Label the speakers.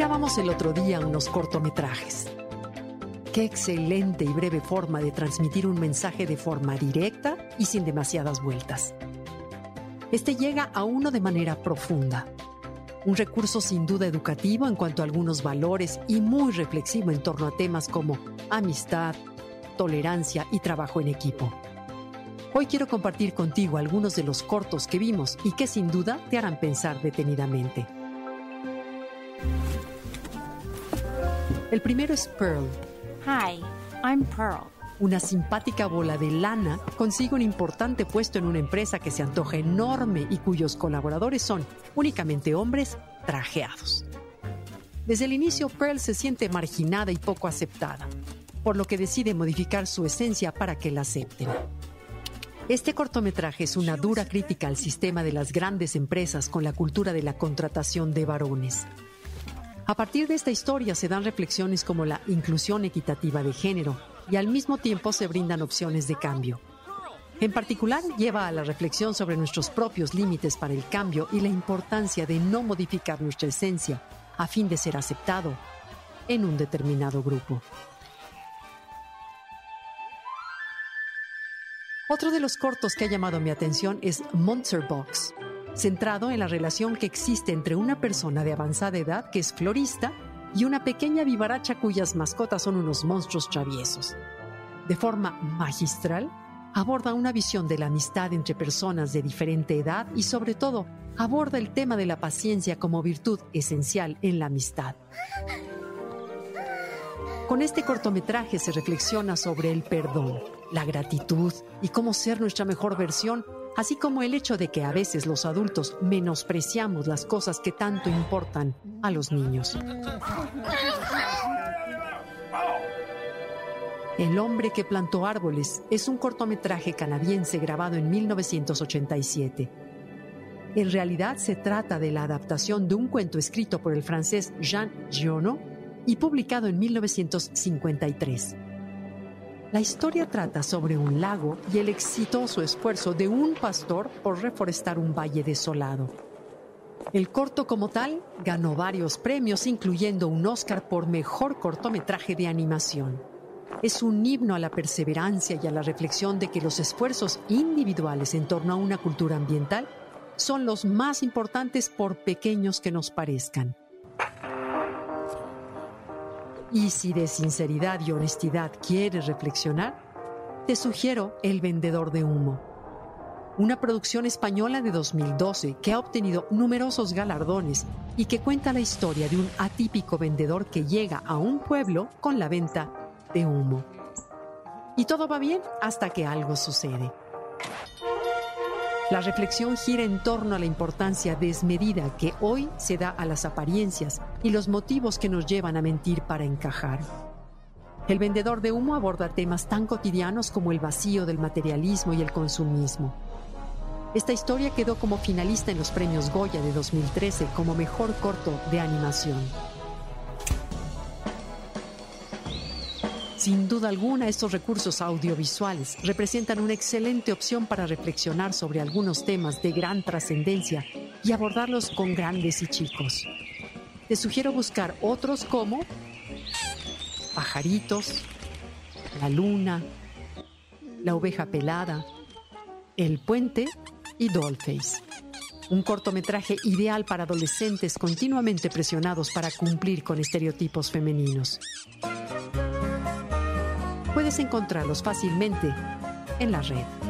Speaker 1: Mirábamos el otro día unos cortometrajes. Qué excelente y breve forma de transmitir un mensaje de forma directa y sin demasiadas vueltas. Este llega a uno de manera profunda. Un recurso sin duda educativo en cuanto a algunos valores y muy reflexivo en torno a temas como amistad, tolerancia y trabajo en equipo. Hoy quiero compartir contigo algunos de los cortos que vimos y que sin duda te harán pensar detenidamente. El primero es Pearl.
Speaker 2: Hi, I'm Pearl.
Speaker 1: Una simpática bola de lana consigue un importante puesto en una empresa que se antoja enorme y cuyos colaboradores son únicamente hombres trajeados. Desde el inicio, Pearl se siente marginada y poco aceptada, por lo que decide modificar su esencia para que la acepten. Este cortometraje es una dura crítica al sistema de las grandes empresas con la cultura de la contratación de varones. A partir de esta historia se dan reflexiones como la inclusión equitativa de género y al mismo tiempo se brindan opciones de cambio. En particular, lleva a la reflexión sobre nuestros propios límites para el cambio y la importancia de no modificar nuestra esencia a fin de ser aceptado en un determinado grupo. Otro de los cortos que ha llamado mi atención es Monster Box, centrado en la relación que existe entre una persona de avanzada edad que es florista y una pequeña vivaracha cuyas mascotas son unos monstruos traviesos. De forma magistral, aborda una visión de la amistad entre personas de diferente edad y sobre todo aborda el tema de la paciencia como virtud esencial en la amistad. Con este cortometraje se reflexiona sobre el perdón, la gratitud y cómo ser nuestra mejor versión así como el hecho de que a veces los adultos menospreciamos las cosas que tanto importan a los niños. El hombre que plantó árboles es un cortometraje canadiense grabado en 1987. En realidad se trata de la adaptación de un cuento escrito por el francés Jean Giono y publicado en 1953. La historia trata sobre un lago y el exitoso esfuerzo de un pastor por reforestar un valle desolado. El corto como tal ganó varios premios, incluyendo un Oscar por mejor cortometraje de animación. Es un himno a la perseverancia y a la reflexión de que los esfuerzos individuales en torno a una cultura ambiental son los más importantes por pequeños que nos parezcan. Y si de sinceridad y honestidad quieres reflexionar, te sugiero El vendedor de humo, una producción española de 2012 que ha obtenido numerosos galardones y que cuenta la historia de un atípico vendedor que llega a un pueblo con la venta de humo. Y todo va bien hasta que algo sucede. La reflexión gira en torno a la importancia desmedida que hoy se da a las apariencias y los motivos que nos llevan a mentir para encajar. El vendedor de humo aborda temas tan cotidianos como el vacío del materialismo y el consumismo. Esta historia quedó como finalista en los premios Goya de 2013 como mejor corto de animación. Sin duda alguna, estos recursos audiovisuales representan una excelente opción para reflexionar sobre algunos temas de gran trascendencia y abordarlos con grandes y chicos. Te sugiero buscar otros como Pajaritos, La Luna, La Oveja Pelada, El Puente y Dollface. Un cortometraje ideal para adolescentes continuamente presionados para cumplir con estereotipos femeninos puedes encontrarlos fácilmente en la red.